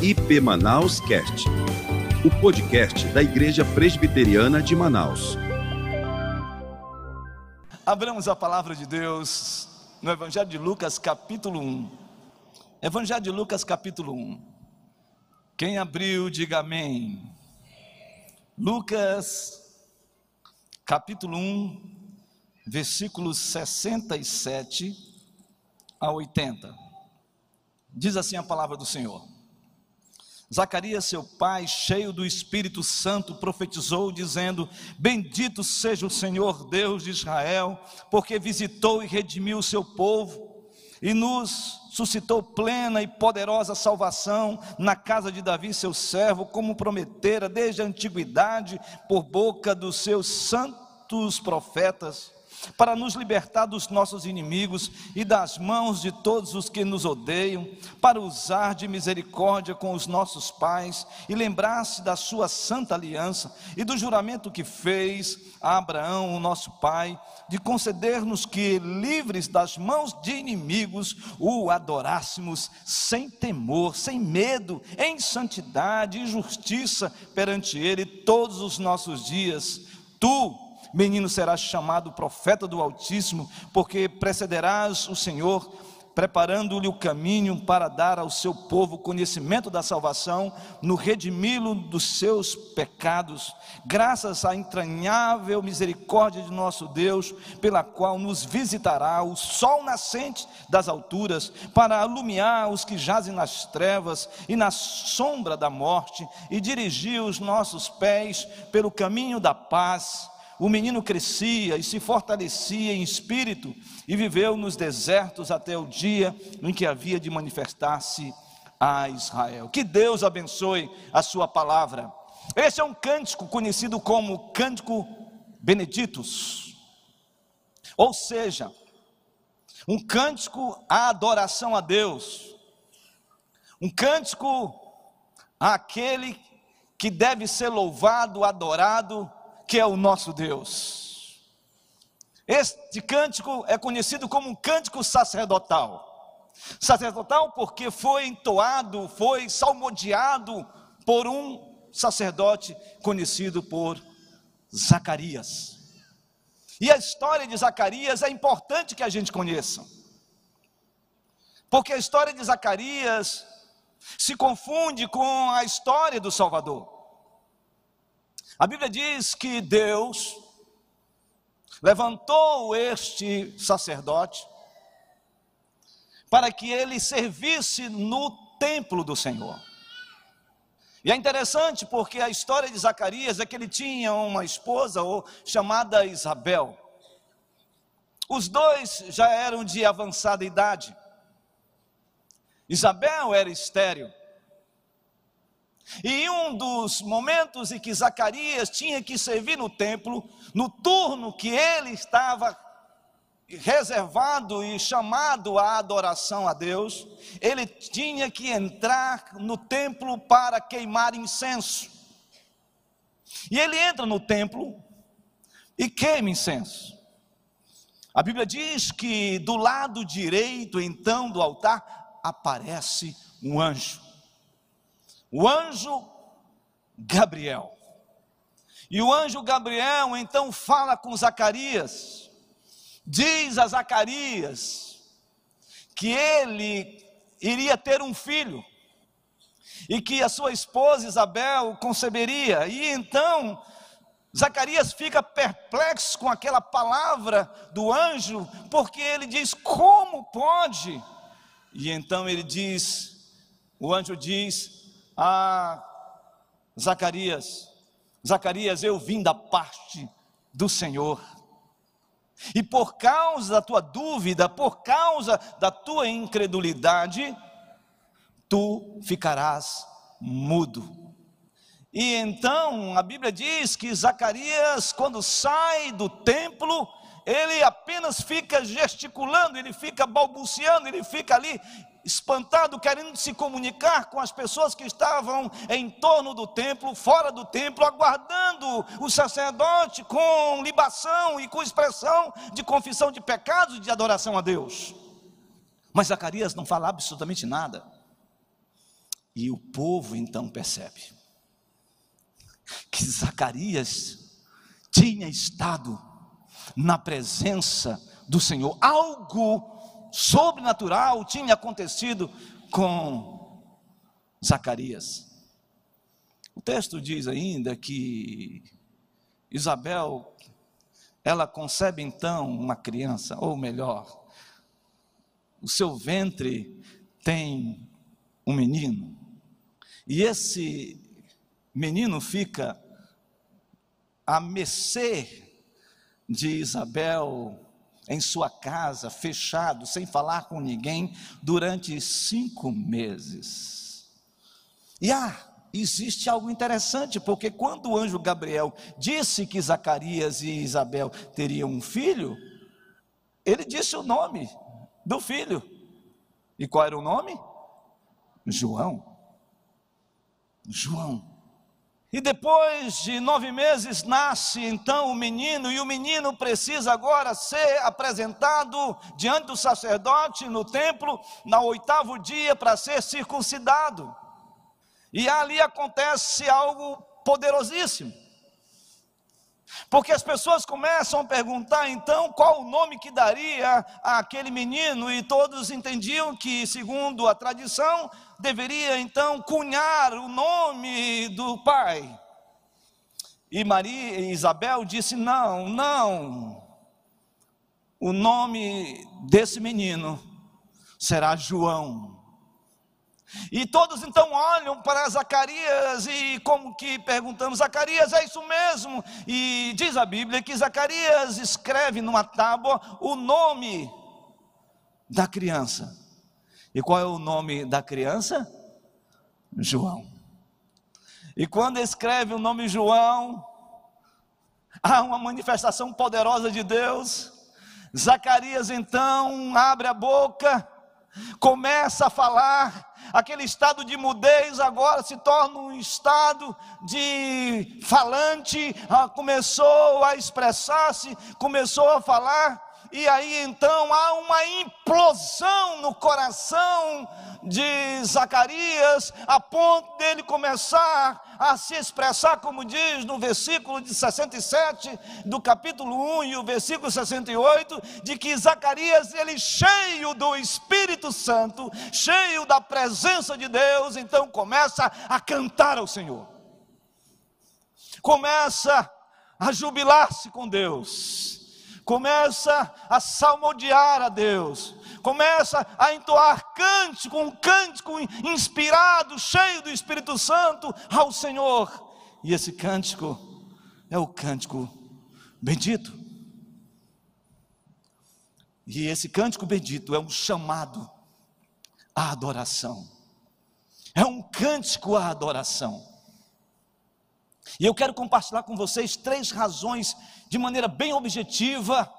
IP Manaus Cast, o podcast da Igreja Presbiteriana de Manaus. Abramos a palavra de Deus no Evangelho de Lucas, capítulo 1. Evangelho de Lucas, capítulo 1. Quem abriu, diga amém. Lucas, capítulo 1, versículos 67 a 80. Diz assim a palavra do Senhor. Zacarias, seu pai, cheio do Espírito Santo, profetizou, dizendo: Bendito seja o Senhor Deus de Israel, porque visitou e redimiu o seu povo e nos suscitou plena e poderosa salvação na casa de Davi, seu servo, como prometera desde a antiguidade por boca dos seus santos profetas para nos libertar dos nossos inimigos e das mãos de todos os que nos odeiam, para usar de misericórdia com os nossos pais e lembrar-se da sua santa aliança e do juramento que fez a Abraão, o nosso pai, de conceder-nos que, livres das mãos de inimigos, o adorássemos sem temor, sem medo, em santidade e justiça perante Ele todos os nossos dias. Tu, menino serás chamado profeta do Altíssimo, porque precederás o Senhor, preparando-lhe o caminho para dar ao seu povo conhecimento da salvação, no redimi-lo dos seus pecados, graças à entranhável misericórdia de nosso Deus, pela qual nos visitará o sol nascente das alturas, para alumiar os que jazem nas trevas e na sombra da morte, e dirigir os nossos pés pelo caminho da paz o menino crescia e se fortalecia em espírito e viveu nos desertos até o dia em que havia de manifestar-se a Israel. Que Deus abençoe a sua palavra. Esse é um cântico conhecido como Cântico Beneditos. Ou seja, um cântico à adoração a Deus. Um cântico àquele que deve ser louvado, adorado que é o nosso Deus. Este cântico é conhecido como um cântico sacerdotal. Sacerdotal porque foi entoado, foi salmodiado por um sacerdote conhecido por Zacarias. E a história de Zacarias é importante que a gente conheça. Porque a história de Zacarias se confunde com a história do Salvador. A Bíblia diz que Deus levantou este sacerdote para que ele servisse no templo do Senhor. E é interessante porque a história de Zacarias é que ele tinha uma esposa chamada Isabel. Os dois já eram de avançada idade. Isabel era estéril. E um dos momentos em que Zacarias tinha que servir no templo, no turno que ele estava reservado e chamado à adoração a Deus, ele tinha que entrar no templo para queimar incenso. E ele entra no templo e queima incenso. A Bíblia diz que do lado direito, então, do altar, aparece um anjo o anjo Gabriel. E o anjo Gabriel então fala com Zacarias, diz a Zacarias que ele iria ter um filho e que a sua esposa Isabel conceberia. E então Zacarias fica perplexo com aquela palavra do anjo, porque ele diz: Como pode? E então ele diz: O anjo diz: ah, Zacarias, Zacarias, eu vim da parte do Senhor. E por causa da tua dúvida, por causa da tua incredulidade, tu ficarás mudo. E então a Bíblia diz que Zacarias, quando sai do templo, ele apenas fica gesticulando, ele fica balbuciando, ele fica ali espantado, querendo se comunicar com as pessoas que estavam em torno do templo, fora do templo, aguardando o sacerdote com libação e com expressão de confissão de pecados e de adoração a Deus. Mas Zacarias não fala absolutamente nada. E o povo então percebe que Zacarias tinha estado na presença do Senhor, algo sobrenatural tinha acontecido com Zacarias. O texto diz ainda que Isabel, ela concebe então uma criança, ou melhor, o seu ventre tem um menino, e esse menino fica a mercê de Isabel em sua casa, fechado, sem falar com ninguém, durante cinco meses. E ah, existe algo interessante, porque quando o anjo Gabriel disse que Zacarias e Isabel teriam um filho, ele disse o nome do filho. E qual era o nome? João. João. E depois de nove meses nasce então o menino, e o menino precisa agora ser apresentado diante do sacerdote no templo, no oitavo dia, para ser circuncidado. E ali acontece algo poderosíssimo. Porque as pessoas começam a perguntar então qual o nome que daria àquele menino, e todos entendiam que, segundo a tradição, deveria então cunhar o nome do pai. E Maria e Isabel disse: "Não, não. O nome desse menino será João. E todos então olham para Zacarias e como que perguntamos, Zacarias, é isso mesmo? E diz a Bíblia que Zacarias escreve numa tábua o nome da criança. E qual é o nome da criança? João. E quando escreve o nome João, há uma manifestação poderosa de Deus. Zacarias então abre a boca, começa a falar, aquele estado de mudez agora se torna um estado de falante, ah, começou a expressar-se, começou a falar, e aí então há uma implosão no coração de Zacarias, a ponto dele começar a se expressar, como diz no versículo de 67 do capítulo 1 e o versículo 68, de que Zacarias, ele cheio do Espírito Santo, cheio da presença de Deus, então começa a cantar ao Senhor, começa a jubilar-se com Deus começa a salmodiar a Deus, começa a entoar cântico, um cântico inspirado, cheio do Espírito Santo ao Senhor. E esse cântico é o cântico bendito. E esse cântico bendito é um chamado à adoração. É um cântico à adoração. E eu quero compartilhar com vocês três razões, de maneira bem objetiva,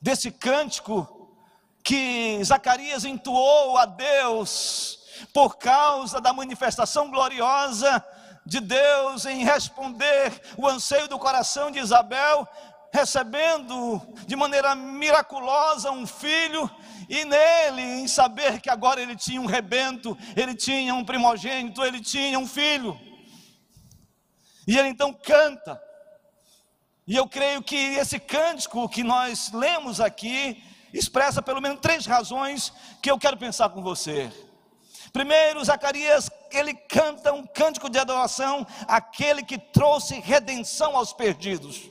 desse cântico que Zacarias entoou a Deus, por causa da manifestação gloriosa de Deus em responder o anseio do coração de Isabel, recebendo de maneira miraculosa um filho, e nele, em saber que agora ele tinha um rebento, ele tinha um primogênito, ele tinha um filho. E ele então canta. E eu creio que esse cântico que nós lemos aqui expressa pelo menos três razões que eu quero pensar com você. Primeiro, Zacarias, ele canta um cântico de adoração àquele que trouxe redenção aos perdidos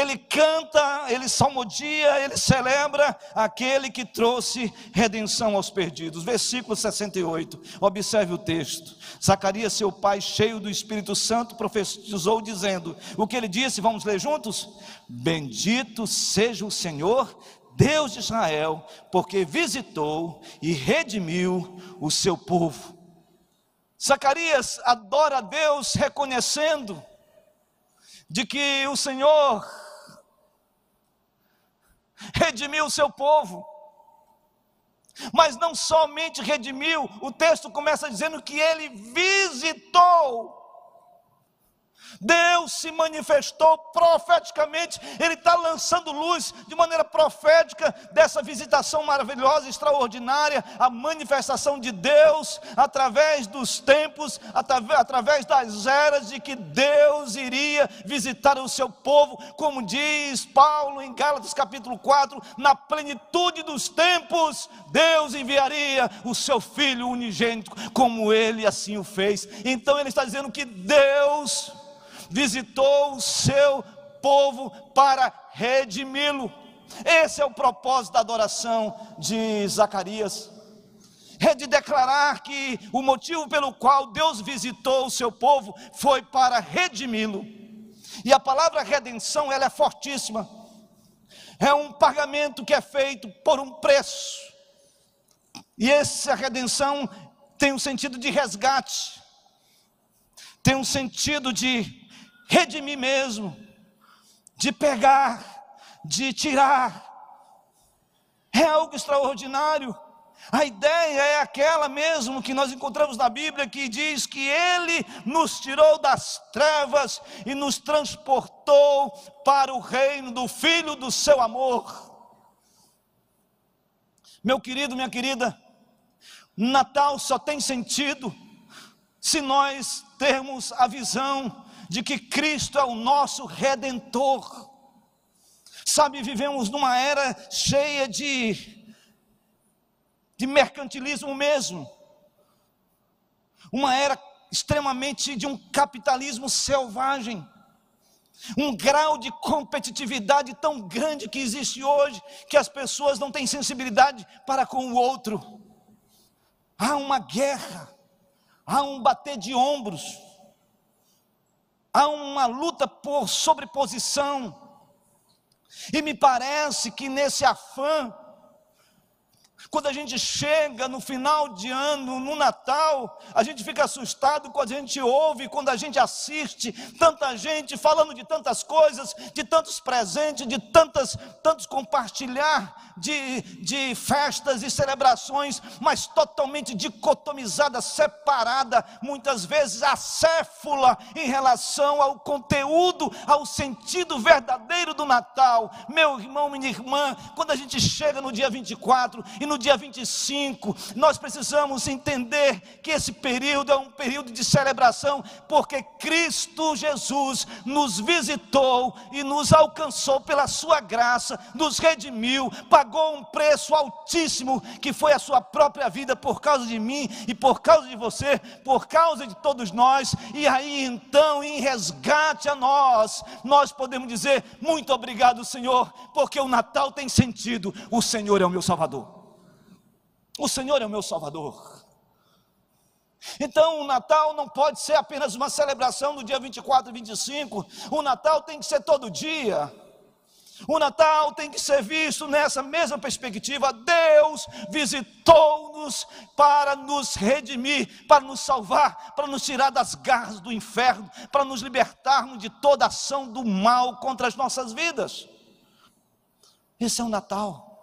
ele canta, ele salmodia, ele celebra aquele que trouxe redenção aos perdidos. Versículo 68, observe o texto. Zacarias, seu pai, cheio do Espírito Santo, profetizou, dizendo: O que ele disse, vamos ler juntos? Bendito seja o Senhor, Deus de Israel, porque visitou e redimiu o seu povo. Zacarias adora a Deus reconhecendo de que o Senhor redimiu o seu povo. Mas não somente redimiu, o texto começa dizendo que ele visitou. Deus se manifestou profeticamente, Ele está lançando luz de maneira profética dessa visitação maravilhosa, extraordinária, a manifestação de Deus através dos tempos, através das eras, de que Deus iria visitar o seu povo, como diz Paulo em Gálatas capítulo 4, na plenitude dos tempos, Deus enviaria o seu Filho unigênito, como Ele assim o fez. Então Ele está dizendo que Deus visitou o seu povo para redimi-lo. Esse é o propósito da adoração de Zacarias. É de declarar que o motivo pelo qual Deus visitou o seu povo foi para redimi-lo. E a palavra redenção, ela é fortíssima. É um pagamento que é feito por um preço. E essa redenção tem um sentido de resgate. Tem um sentido de redimir mesmo, de pegar, de tirar. É algo extraordinário. A ideia é aquela mesmo que nós encontramos na Bíblia, que diz que Ele nos tirou das trevas e nos transportou para o reino do Filho do seu amor. Meu querido, minha querida, Natal só tem sentido se nós termos a visão de que Cristo é o nosso redentor. Sabe, vivemos numa era cheia de, de mercantilismo mesmo, uma era extremamente de um capitalismo selvagem, um grau de competitividade tão grande que existe hoje, que as pessoas não têm sensibilidade para com o outro. Há uma guerra, há um bater de ombros, há uma luta por sobreposição. E me parece que nesse afã, quando a gente chega no final de ano, no Natal, a gente fica assustado quando a gente ouve, quando a gente assiste tanta gente falando de tantas coisas, de tantos presentes, de tantas, tantos compartilhar de, de festas e celebrações, mas totalmente dicotomizada, separada, muitas vezes acéfula em relação ao conteúdo, ao sentido verdadeiro do Natal. Meu irmão, minha irmã, quando a gente chega no dia 24 e no dia 25, nós precisamos entender que esse período é um período de celebração, porque Cristo Jesus nos visitou e nos alcançou pela sua graça, nos redimiu, pagou um preço altíssimo, que foi a sua própria vida por causa de mim e por causa de você, por causa de todos nós. E aí então, em resgate a nós, nós podemos dizer: muito obrigado, Senhor, porque o Natal tem sentido, o Senhor é o meu Salvador. O Senhor é o meu Salvador. Então o Natal não pode ser apenas uma celebração no dia 24 e 25, o Natal tem que ser todo dia. O Natal tem que ser visto nessa mesma perspectiva. Deus visitou-nos para nos redimir, para nos salvar, para nos tirar das garras do inferno, para nos libertarmos de toda ação do mal contra as nossas vidas. Esse é o Natal.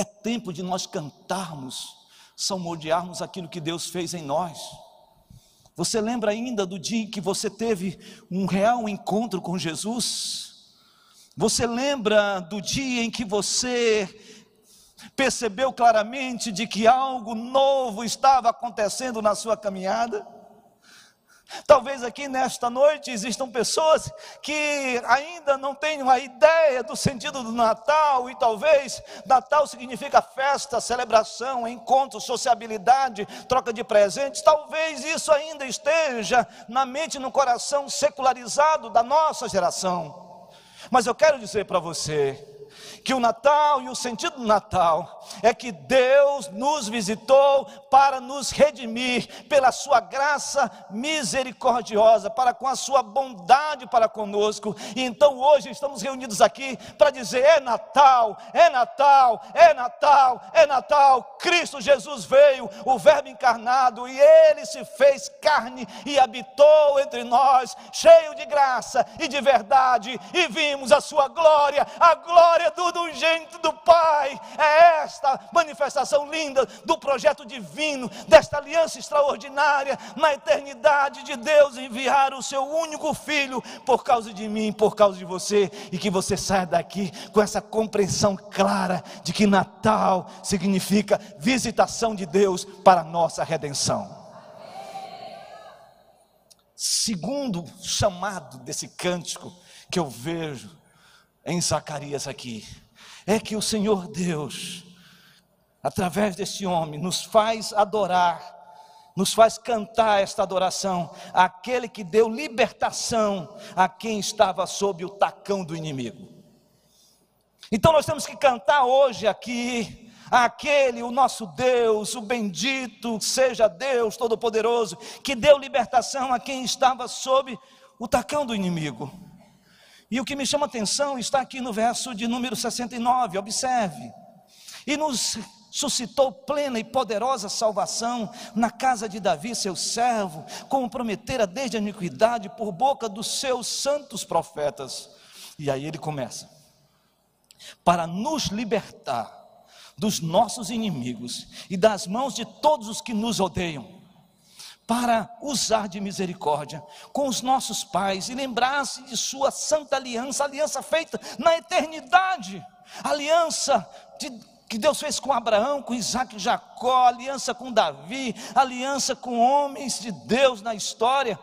É tempo de nós cantarmos, salmodiarmos aquilo que Deus fez em nós. Você lembra ainda do dia em que você teve um real encontro com Jesus? Você lembra do dia em que você percebeu claramente de que algo novo estava acontecendo na sua caminhada? Talvez aqui nesta noite existam pessoas que ainda não tenham a ideia do sentido do Natal, e talvez Natal significa festa, celebração, encontro, sociabilidade, troca de presentes. Talvez isso ainda esteja na mente e no coração secularizado da nossa geração. Mas eu quero dizer para você, que o Natal e o sentido do Natal é que Deus nos visitou para nos redimir pela sua graça misericordiosa, para com a sua bondade para conosco. E então hoje estamos reunidos aqui para dizer: é Natal, é Natal, é Natal, é Natal. Cristo Jesus veio, o Verbo encarnado, e ele se fez carne e habitou entre nós, cheio de graça e de verdade, e vimos a sua glória, a glória do gênito do Pai. É esta manifestação linda do projeto divino, desta aliança extraordinária na eternidade de Deus enviar o seu único filho por causa de mim, por causa de você, e que você saia daqui com essa compreensão clara de que Natal significa visitação de Deus para a nossa redenção. Segundo chamado desse cântico que eu vejo em Zacarias aqui, é que o Senhor Deus, através desse homem, nos faz adorar, nos faz cantar esta adoração, aquele que deu libertação a quem estava sob o tacão do inimigo. Então nós temos que cantar hoje aqui aquele, o nosso Deus, o bendito seja Deus Todo-Poderoso, que deu libertação a quem estava sob o tacão do inimigo. E o que me chama atenção está aqui no verso de número 69, observe. E nos suscitou plena e poderosa salvação na casa de Davi, seu servo, como prometera desde a iniquidade por boca dos seus santos profetas. E aí ele começa: para nos libertar dos nossos inimigos e das mãos de todos os que nos odeiam, para usar de misericórdia com os nossos pais e lembrar-se de sua santa aliança, aliança feita na eternidade, aliança de, que Deus fez com Abraão, com Isaac e Jacó, aliança com Davi, aliança com homens de Deus na história.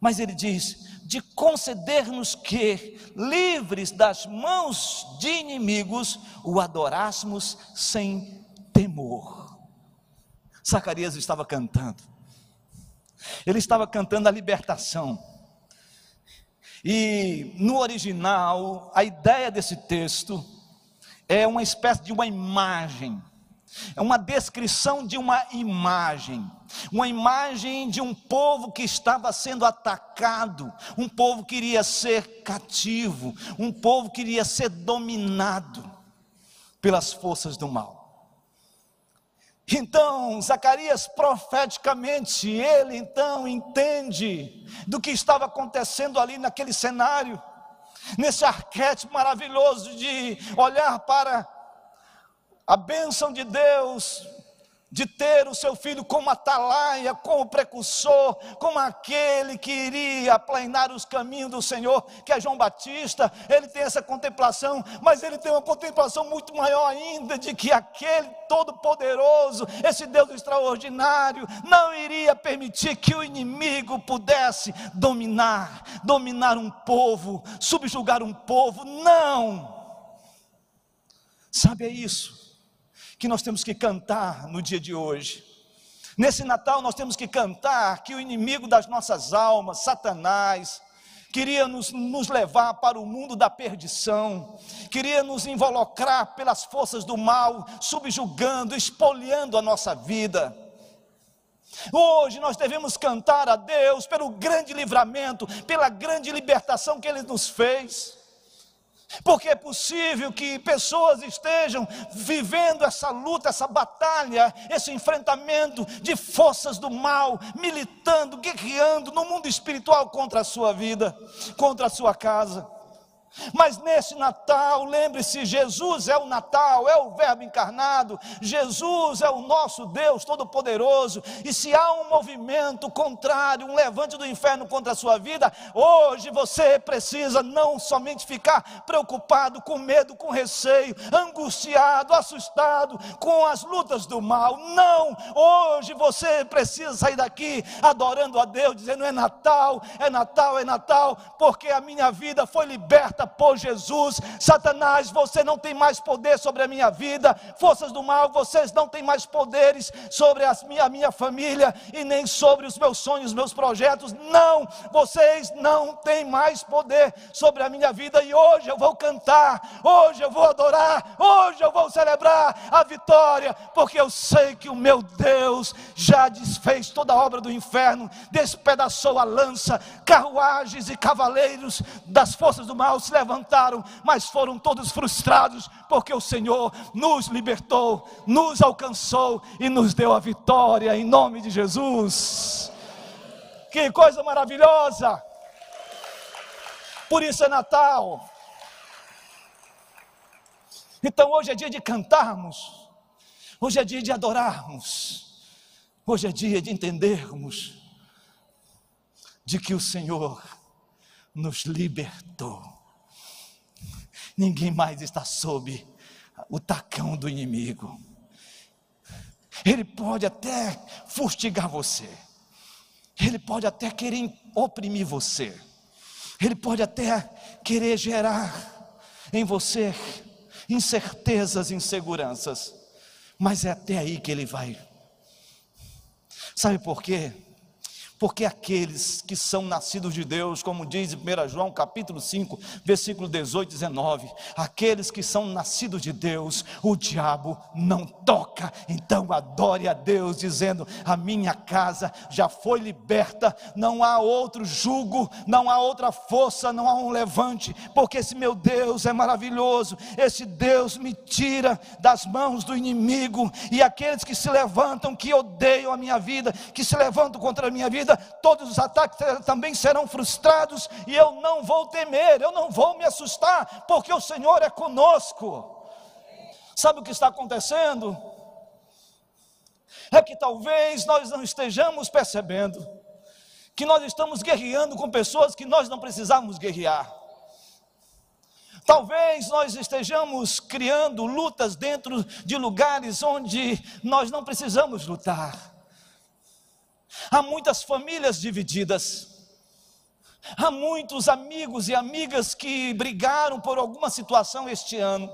Mas ele diz: de conceder-nos que, livres das mãos de inimigos, o adorássemos sem temor. Zacarias estava cantando, ele estava cantando a libertação. E no original, a ideia desse texto é uma espécie de uma imagem é uma descrição de uma imagem, uma imagem de um povo que estava sendo atacado, um povo que iria ser cativo, um povo que iria ser dominado pelas forças do mal. Então, Zacarias profeticamente, ele então entende do que estava acontecendo ali naquele cenário, nesse arquétipo maravilhoso de olhar para a bênção de Deus de ter o seu filho como atalaia, como precursor, como aquele que iria aplainar os caminhos do Senhor, que é João Batista, ele tem essa contemplação, mas ele tem uma contemplação muito maior ainda de que aquele todo-poderoso, esse Deus extraordinário, não iria permitir que o inimigo pudesse dominar, dominar um povo, subjugar um povo, não. Sabe é isso? Que nós temos que cantar no dia de hoje. Nesse Natal nós temos que cantar que o inimigo das nossas almas, Satanás, queria nos, nos, levar para o mundo da perdição, queria nos involucrar pelas forças do mal, subjugando, espoliando a nossa vida. Hoje nós devemos cantar a Deus pelo grande livramento, pela grande libertação que Ele nos fez. Porque é possível que pessoas estejam vivendo essa luta, essa batalha, esse enfrentamento de forças do mal, militando, guerreando no mundo espiritual contra a sua vida, contra a sua casa. Mas nesse Natal, lembre-se: Jesus é o Natal, é o Verbo encarnado, Jesus é o nosso Deus Todo-Poderoso. E se há um movimento contrário, um levante do inferno contra a sua vida, hoje você precisa não somente ficar preocupado, com medo, com receio, angustiado, assustado com as lutas do mal. Não, hoje você precisa sair daqui adorando a Deus, dizendo: é Natal, é Natal, é Natal, porque a minha vida foi liberta por Jesus. Satanás, você não tem mais poder sobre a minha vida. Forças do mal, vocês não têm mais poderes sobre a minha, a minha família e nem sobre os meus sonhos, meus projetos. Não, vocês não têm mais poder sobre a minha vida. E hoje eu vou cantar, hoje eu vou adorar, hoje eu vou celebrar a vitória, porque eu sei que o meu Deus já desfez toda a obra do inferno, despedaçou a lança, carruagens e cavaleiros das forças do mal levantaram, mas foram todos frustrados, porque o Senhor nos libertou, nos alcançou e nos deu a vitória em nome de Jesus. Que coisa maravilhosa! Por isso é Natal. Então hoje é dia de cantarmos, hoje é dia de adorarmos, hoje é dia de entendermos de que o Senhor nos libertou. Ninguém mais está sob o tacão do inimigo. Ele pode até fustigar você, ele pode até querer oprimir você, ele pode até querer gerar em você incertezas, inseguranças, mas é até aí que ele vai. Sabe por quê? Porque aqueles que são nascidos de Deus, como diz em 1 João capítulo 5, versículo 18 e 19, aqueles que são nascidos de Deus, o diabo não toca, então adore a Deus, dizendo: A minha casa já foi liberta, não há outro jugo, não há outra força, não há um levante, porque esse meu Deus é maravilhoso, esse Deus me tira das mãos do inimigo, e aqueles que se levantam, que odeiam a minha vida, que se levantam contra a minha vida, vida, todos os ataques também serão frustrados, e eu não vou temer, eu não vou me assustar, porque o Senhor é conosco. Sabe o que está acontecendo? É que talvez nós não estejamos percebendo que nós estamos guerreando com pessoas que nós não precisamos guerrear. Talvez nós estejamos criando lutas dentro de lugares onde nós não precisamos lutar. Há muitas famílias divididas. Há muitos amigos e amigas que brigaram por alguma situação este ano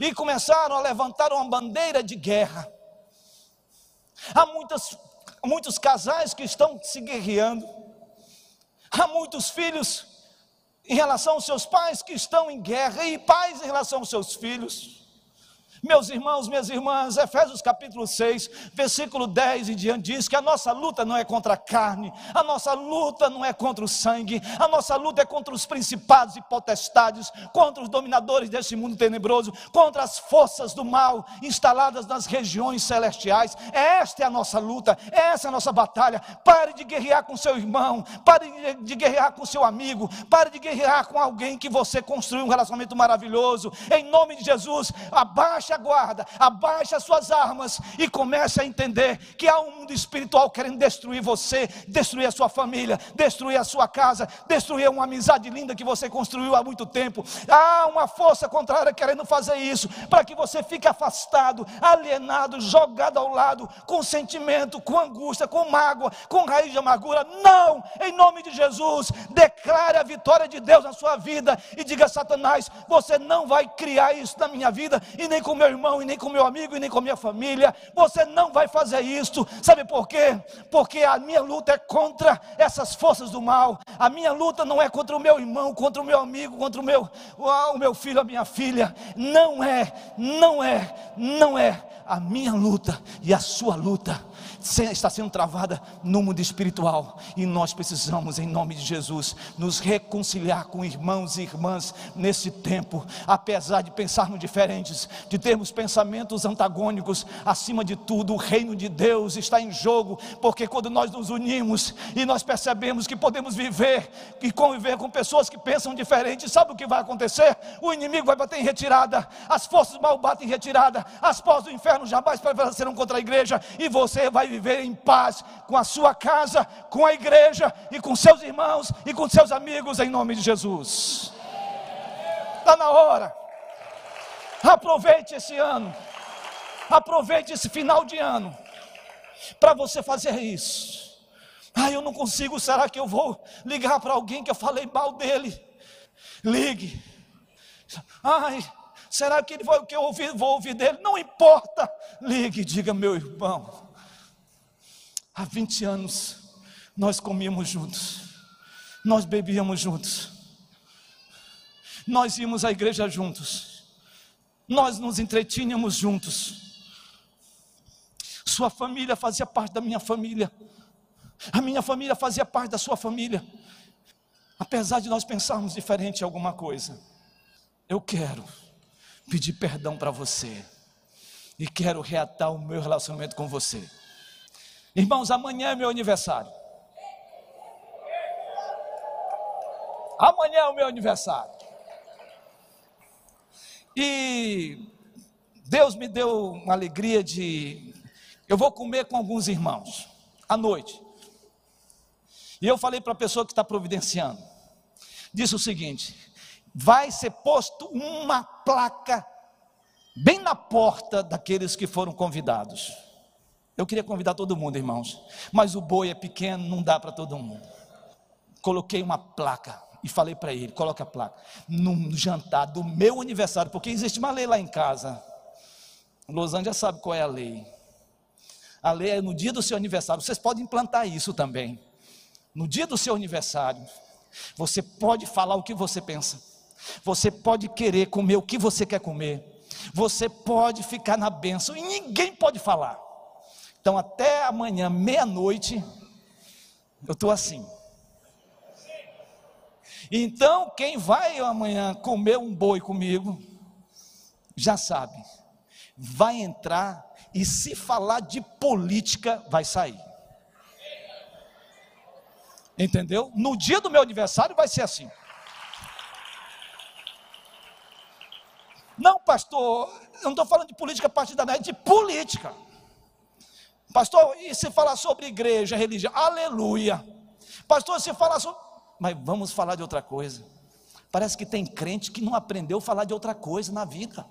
e começaram a levantar uma bandeira de guerra. Há muitas, muitos casais que estão se guerreando. Há muitos filhos em relação aos seus pais que estão em guerra e pais em relação aos seus filhos. Meus irmãos, minhas irmãs, Efésios capítulo 6, versículo 10 em diante diz que a nossa luta não é contra a carne, a nossa luta não é contra o sangue, a nossa luta é contra os principados e potestades, contra os dominadores deste mundo tenebroso, contra as forças do mal instaladas nas regiões celestiais. Esta é a nossa luta, essa é a nossa batalha. Pare de guerrear com seu irmão, pare de guerrear com seu amigo, pare de guerrear com alguém que você construiu um relacionamento maravilhoso. Em nome de Jesus, abaixe abaixe a guarda, abaixe as suas armas e comece a entender que há um mundo espiritual querendo destruir você, destruir a sua família, destruir a sua casa, destruir uma amizade linda que você construiu há muito tempo. Há uma força contrária querendo fazer isso, para que você fique afastado, alienado, jogado ao lado, com sentimento, com angústia, com mágoa, com raiz de amargura. Não, em nome de Jesus, declare a vitória de Deus na sua vida e diga Satanás: você não vai criar isso na minha vida e nem com meu irmão, e nem com meu amigo, e nem com minha família. Você não vai fazer isso. Sabe por quê? Porque a minha luta é contra essas forças do mal. A minha luta não é contra o meu irmão, contra o meu amigo, contra o meu, o meu filho, a minha filha. Não é, não é, não é a minha luta e a sua luta está sendo travada no mundo espiritual. E nós precisamos, em nome de Jesus, nos reconciliar com irmãos e irmãs nesse tempo, apesar de pensarmos diferentes, de termos pensamentos antagônicos, acima de tudo, o reino de Deus está em jogo, porque quando nós nos unimos e nós percebemos que podemos viver e conviver com pessoas que pensam diferente, sabe o que vai acontecer? O inimigo vai bater em retirada, as forças mal batem em retirada, as portas do inferno jamais prevalecerão contra a igreja, e você vai viver em paz com a sua casa, com a igreja e com seus irmãos e com seus amigos, em nome de Jesus. Está na hora. Aproveite esse ano, aproveite esse final de ano, para você fazer isso. Ah, eu não consigo, será que eu vou ligar para alguém que eu falei mal dele? Ligue. Ai, será que ele foi o que eu ouvi, vou ouvir dele? Não importa. Ligue, diga, meu irmão. Há 20 anos nós comíamos juntos, nós bebíamos juntos, nós íamos à igreja juntos, nós nos entretínhamos juntos. Sua família fazia parte da minha família, a minha família fazia parte da sua família. Apesar de nós pensarmos diferente em alguma coisa, eu quero pedir perdão para você e quero reatar o meu relacionamento com você. Irmãos, amanhã é meu aniversário. Amanhã é o meu aniversário. E Deus me deu uma alegria de. Eu vou comer com alguns irmãos à noite. E eu falei para a pessoa que está providenciando: disse o seguinte: vai ser posto uma placa bem na porta daqueles que foram convidados. Eu queria convidar todo mundo, irmãos, mas o boi é pequeno, não dá para todo mundo. Coloquei uma placa e falei para ele: coloque a placa no jantar do meu aniversário, porque existe uma lei lá em casa. Los Angeles sabe qual é a lei. A lei é no dia do seu aniversário. Vocês podem implantar isso também. No dia do seu aniversário, você pode falar o que você pensa. Você pode querer comer o que você quer comer. Você pode ficar na bênção e ninguém pode falar. Então, até amanhã, meia-noite, eu estou assim. Então, quem vai amanhã comer um boi comigo, já sabe, vai entrar e se falar de política, vai sair. Entendeu? No dia do meu aniversário vai ser assim. Não, pastor, eu não estou falando de política partidária, é de política. Pastor, e se falar sobre igreja, religião? Aleluia. Pastor, se falar sobre. Mas vamos falar de outra coisa. Parece que tem crente que não aprendeu a falar de outra coisa na vida.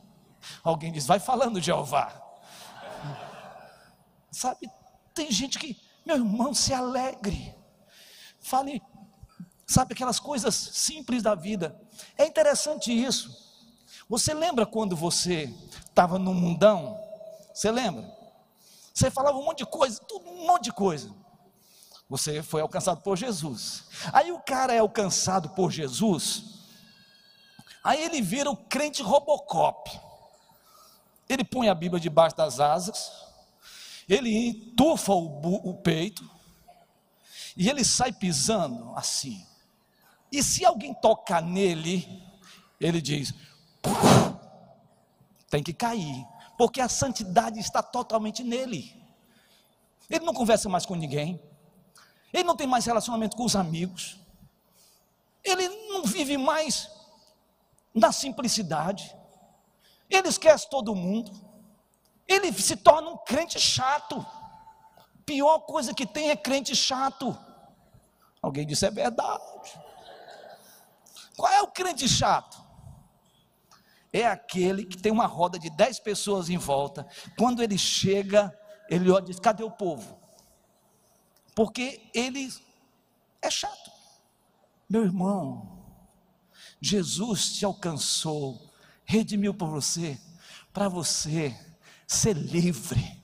Alguém diz, vai falando, Jeová. Sabe, tem gente que, meu irmão, se alegre. Fale, sabe, aquelas coisas simples da vida. É interessante isso. Você lembra quando você estava no mundão? Você lembra? Você falava um monte de coisa, tudo, um monte de coisa. Você foi alcançado por Jesus. Aí o cara é alcançado por Jesus. Aí ele vira o crente Robocop. Ele põe a Bíblia debaixo das asas. Ele entufa o, o peito. E ele sai pisando assim. E se alguém tocar nele, ele diz: tem que cair, porque a santidade está totalmente nele. Ele não conversa mais com ninguém, ele não tem mais relacionamento com os amigos, ele não vive mais na simplicidade, ele esquece todo mundo, ele se torna um crente chato. Pior coisa que tem é crente chato. Alguém disse é verdade. Qual é o crente chato? É aquele que tem uma roda de dez pessoas em volta. Quando ele chega, ele olha e diz: cadê o povo? Porque ele é chato. Meu irmão, Jesus te alcançou, redimiu por você, para você ser livre.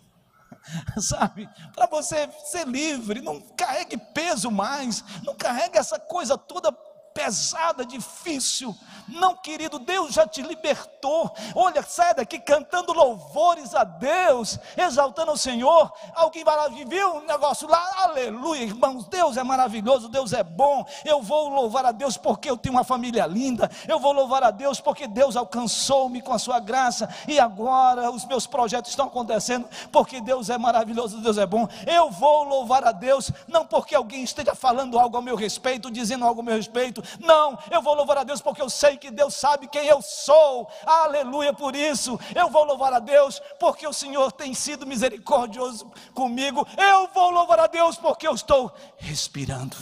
Sabe, para você ser livre, não carregue peso mais, não carregue essa coisa toda pesada, difícil. Não, querido, Deus já te libertou. Olha, sai daqui cantando louvores a Deus, exaltando o Senhor. Alguém vai lá, viu um negócio lá, aleluia, irmãos. Deus é maravilhoso, Deus é bom. Eu vou louvar a Deus porque eu tenho uma família linda. Eu vou louvar a Deus porque Deus alcançou-me com a sua graça. E agora os meus projetos estão acontecendo porque Deus é maravilhoso, Deus é bom. Eu vou louvar a Deus, não porque alguém esteja falando algo ao meu respeito, dizendo algo ao meu respeito, não, eu vou louvar a Deus porque eu sei que Deus sabe quem eu sou. Aleluia por isso. Eu vou louvar a Deus porque o Senhor tem sido misericordioso comigo. Eu vou louvar a Deus porque eu estou respirando.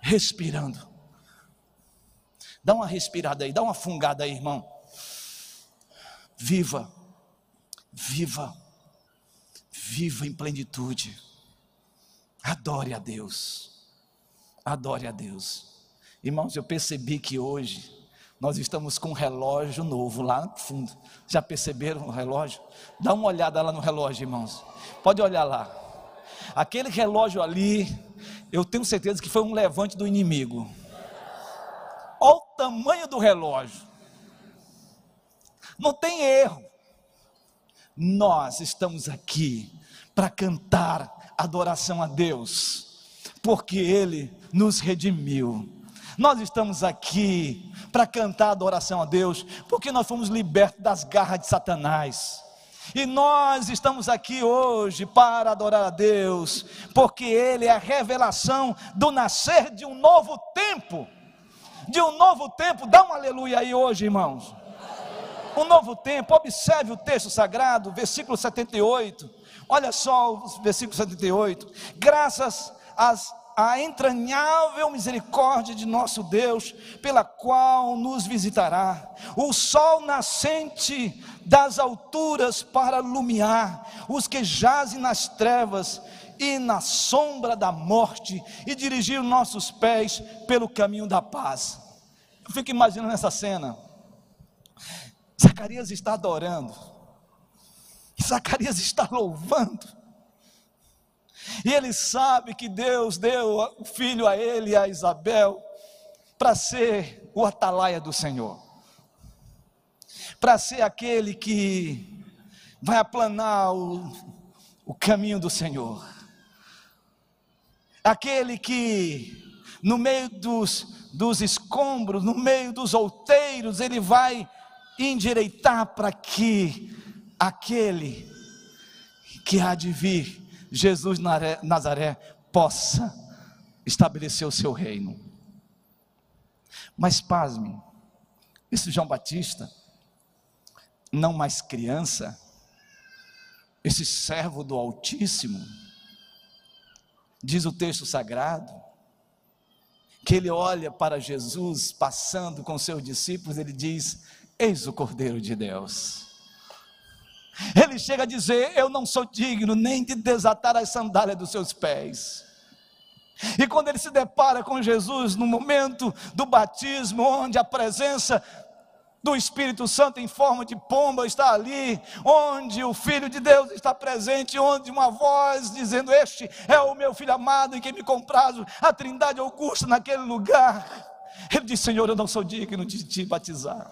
Respirando. Dá uma respirada aí, dá uma fungada aí, irmão. Viva. Viva. Viva em plenitude. Adore a Deus. Adore a Deus. Irmãos, eu percebi que hoje nós estamos com um relógio novo lá no fundo. Já perceberam o relógio? Dá uma olhada lá no relógio, irmãos. Pode olhar lá. Aquele relógio ali, eu tenho certeza que foi um levante do inimigo. Olha o tamanho do relógio. Não tem erro. Nós estamos aqui para cantar adoração a Deus porque Ele nos redimiu. Nós estamos aqui para cantar adoração a Deus, porque nós fomos libertos das garras de Satanás. E nós estamos aqui hoje para adorar a Deus, porque Ele é a revelação do nascer de um novo tempo. de um novo tempo. Dá um aleluia aí hoje, irmãos. Um novo tempo, observe o texto sagrado, versículo 78. Olha só o versículo 78. Graças às a entranhável misericórdia de nosso Deus, pela qual nos visitará, o sol nascente das alturas para iluminar os que jazem nas trevas e na sombra da morte e dirigir nossos pés pelo caminho da paz. Eu fico imaginando essa cena. Zacarias está adorando, Zacarias está louvando, e ele sabe que Deus deu o filho a ele e a Isabel para ser o atalaia do Senhor, para ser aquele que vai aplanar o, o caminho do Senhor, aquele que no meio dos, dos escombros, no meio dos outeiros, ele vai endireitar para que aquele que há de vir Jesus Nazaré possa estabelecer o seu reino. Mas pasme, esse João Batista, não mais criança, esse servo do Altíssimo, diz o texto sagrado, que ele olha para Jesus passando com seus discípulos, ele diz: Eis o Cordeiro de Deus ele chega a dizer: Eu não sou digno nem de desatar as sandálias dos seus pés. E quando ele se depara com Jesus no momento do batismo, onde a presença do Espírito Santo em forma de pomba está ali, onde o Filho de Deus está presente, onde uma voz dizendo: Este é o meu filho amado em quem me comprazo, a Trindade Augusta naquele lugar. Ele diz: Senhor, eu não sou digno de te batizar,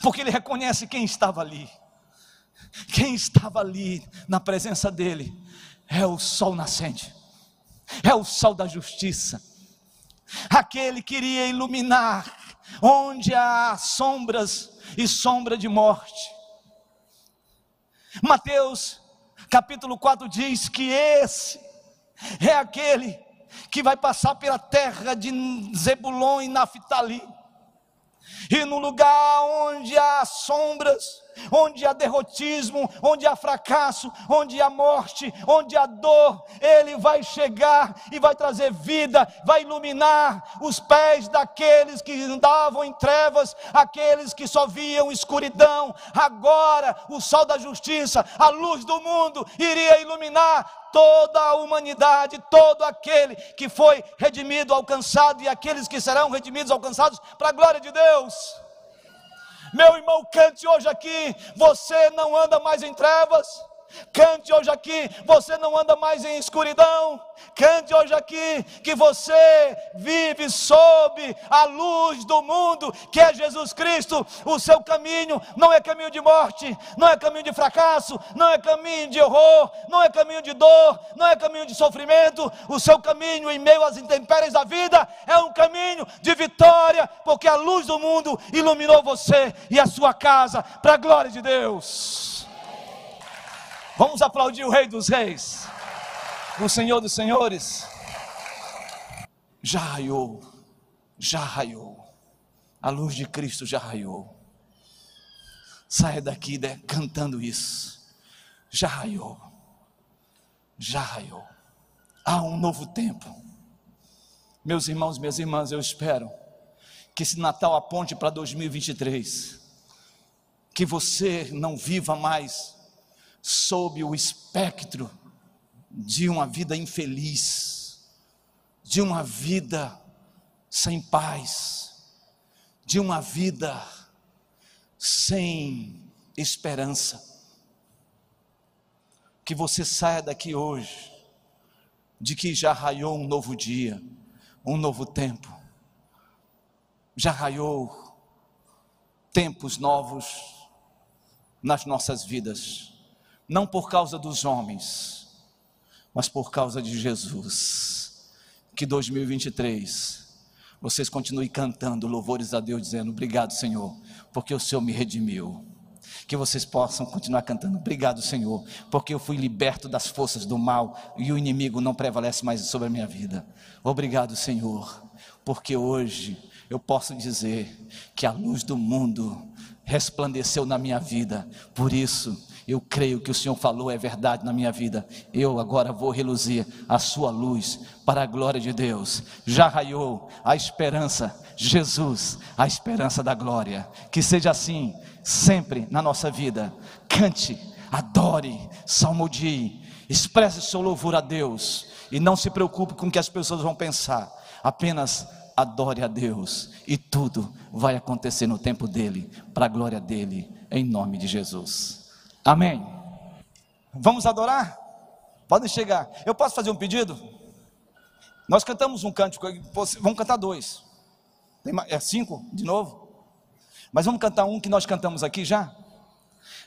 porque ele reconhece quem estava ali. Quem estava ali na presença dele é o sol nascente, é o sol da justiça. Aquele que iria iluminar onde há sombras e sombra de morte. Mateus capítulo 4 diz que esse é aquele que vai passar pela terra de Zebulon e Naphtali. E no lugar onde há sombras, onde há derrotismo, onde há fracasso, onde há morte, onde há dor, Ele vai chegar e vai trazer vida, vai iluminar os pés daqueles que andavam em trevas, aqueles que só viam escuridão. Agora, o sol da justiça, a luz do mundo, iria iluminar toda a humanidade, todo aquele que foi redimido, alcançado e aqueles que serão redimidos, alcançados para a glória de Deus. Meu irmão, cante hoje aqui. Você não anda mais em trevas. Cante hoje aqui, você não anda mais em escuridão. Cante hoje aqui que você vive sob a luz do mundo, que é Jesus Cristo. O seu caminho não é caminho de morte, não é caminho de fracasso, não é caminho de horror, não é caminho de dor, não é caminho de sofrimento. O seu caminho em meio às intempéries da vida é um caminho de vitória, porque a luz do mundo iluminou você e a sua casa para a glória de Deus. Vamos aplaudir o Rei dos Reis, o Senhor dos Senhores. Já raiou, já raiou, a luz de Cristo já raiou. Saia daqui né, cantando isso. Já raiou, já raiou. Há um novo tempo. Meus irmãos, minhas irmãs, eu espero que esse Natal aponte para 2023. Que você não viva mais sob o espectro de uma vida infeliz, de uma vida sem paz, de uma vida sem esperança. Que você saia daqui hoje, de que já raiou um novo dia, um novo tempo, já raiou tempos novos nas nossas vidas não por causa dos homens, mas por causa de Jesus. Que 2023 vocês continuem cantando louvores a Deus, dizendo: Obrigado, Senhor, porque o Senhor me redimiu. Que vocês possam continuar cantando: Obrigado, Senhor, porque eu fui liberto das forças do mal e o inimigo não prevalece mais sobre a minha vida. Obrigado, Senhor, porque hoje eu posso dizer que a luz do mundo resplandeceu na minha vida. Por isso, eu creio que o Senhor falou é verdade na minha vida. Eu agora vou reluzir a sua luz para a glória de Deus. Já raiou a esperança, Jesus, a esperança da glória. Que seja assim sempre na nossa vida. Cante, adore, salmodie, expresse seu louvor a Deus e não se preocupe com o que as pessoas vão pensar. Apenas adore a Deus e tudo vai acontecer no tempo dele, para a glória dele, em nome de Jesus. Amém. Vamos adorar? Podem chegar. Eu posso fazer um pedido? Nós cantamos um cântico, vamos cantar dois. é cinco de novo? Mas vamos cantar um que nós cantamos aqui já?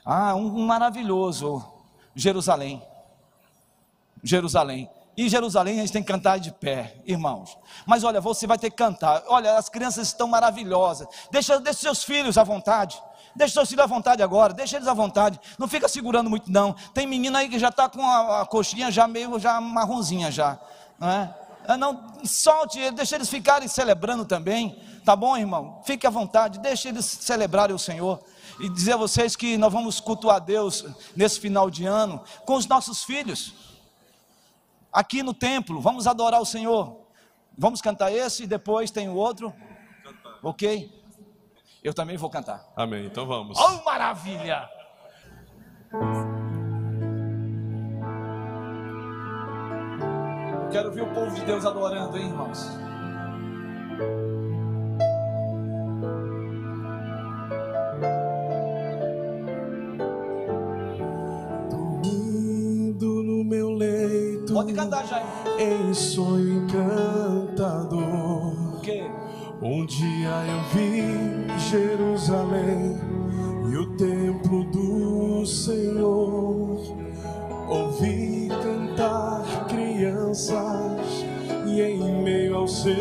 Ah, um, um maravilhoso, Jerusalém. Jerusalém. E Jerusalém a gente tem que cantar de pé, irmãos. Mas olha, você vai ter que cantar. Olha, as crianças estão maravilhosas. Deixa, deixa seus filhos à vontade. Deixa seus filhos à vontade agora, deixa eles à vontade. Não fica segurando muito, não. Tem menina aí que já está com a, a, coxinha já meio já marronzinha já. Não é? Ah, não, solte, deixa eles ficarem celebrando também. Tá bom, irmão? Fique à vontade, deixa eles celebrarem o Senhor. E dizer a vocês que nós vamos cultuar Deus nesse final de ano com os nossos filhos aqui no templo, vamos adorar o Senhor. Vamos cantar esse e depois tem o outro. Ok? Eu também vou cantar. Amém. Então vamos. Oh, maravilha! Quero ver o povo de Deus adorando, hein, irmãos? Pode cantar, Jair. Em sonho encantador. Um dia eu vi Jerusalém e o templo do Senhor. Ouvi cantar crianças e em meio ao seu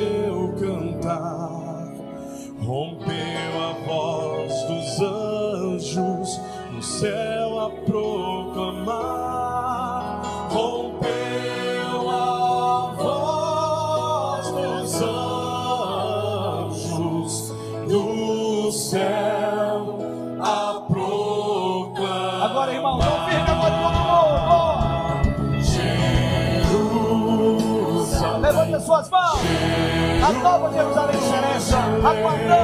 아, 한번 더.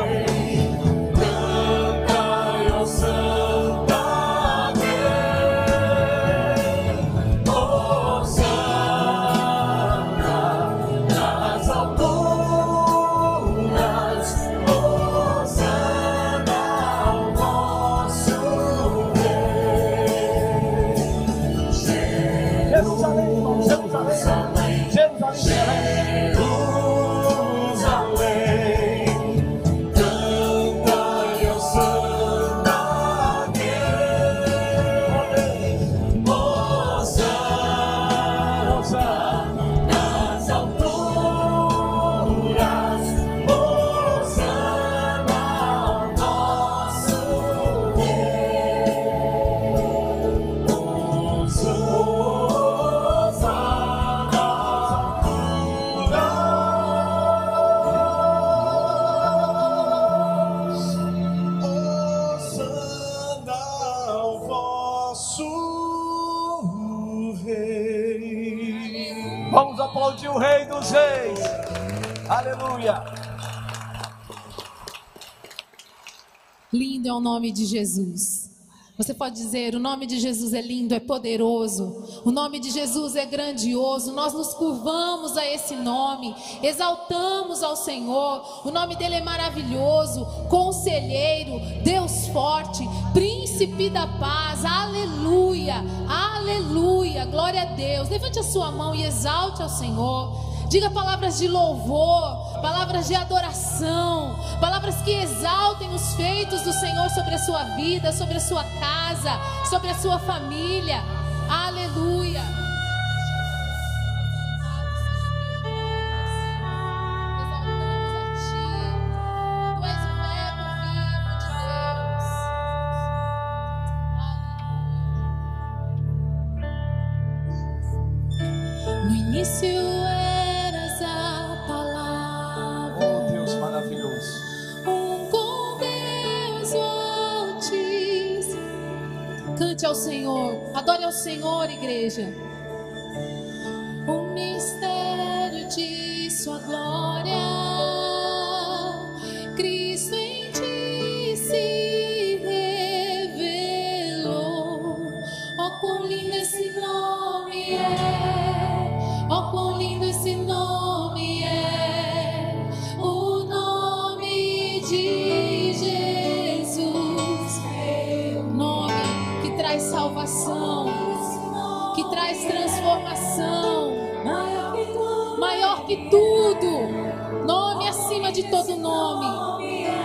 Nome de Jesus. Você pode dizer: o nome de Jesus é lindo, é poderoso. O nome de Jesus é grandioso. Nós nos curvamos a esse nome, exaltamos ao Senhor. O nome dele é maravilhoso, conselheiro, Deus forte, príncipe da paz. Aleluia, aleluia. Glória a Deus. Levante a sua mão e exalte ao Senhor. Diga palavras de louvor, palavras de adoração, palavras que exaltem os feitos do Senhor sobre a sua vida, sobre a sua casa, sobre a sua família. Aleluia. Traz transformação. Maior que tudo. Nome acima de todo nome.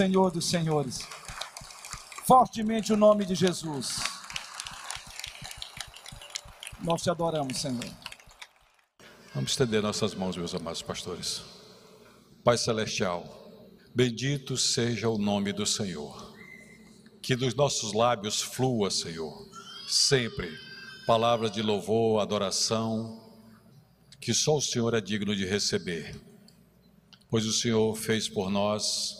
Senhor dos Senhores. Fortemente o nome de Jesus. Nós te adoramos, Senhor. Vamos estender nossas mãos, meus amados pastores. Pai Celestial, bendito seja o nome do Senhor. Que dos nossos lábios flua, Senhor, sempre palavras de louvor, adoração, que só o Senhor é digno de receber. Pois o Senhor fez por nós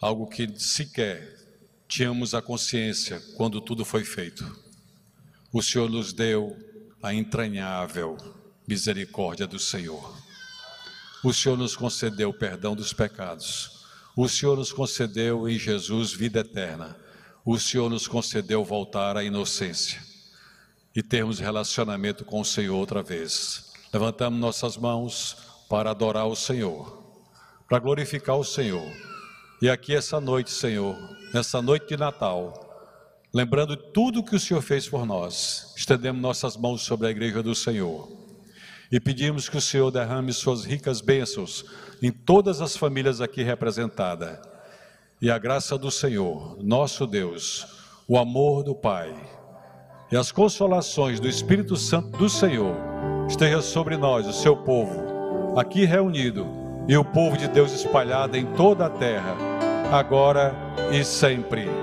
algo que sequer tínhamos a consciência quando tudo foi feito. O Senhor nos deu a entranhável misericórdia do Senhor. O Senhor nos concedeu o perdão dos pecados. O Senhor nos concedeu em Jesus vida eterna. O Senhor nos concedeu voltar à inocência e termos relacionamento com o Senhor outra vez. Levantamos nossas mãos para adorar o Senhor, para glorificar o Senhor. E aqui essa noite, Senhor, nessa noite de Natal, lembrando tudo que o Senhor fez por nós, estendemos nossas mãos sobre a igreja do Senhor e pedimos que o Senhor derrame suas ricas bênçãos em todas as famílias aqui representadas. E a graça do Senhor, nosso Deus, o amor do Pai e as consolações do Espírito Santo do Senhor esteja sobre nós, o seu povo, aqui reunido, e o povo de Deus espalhado em toda a terra, agora e sempre.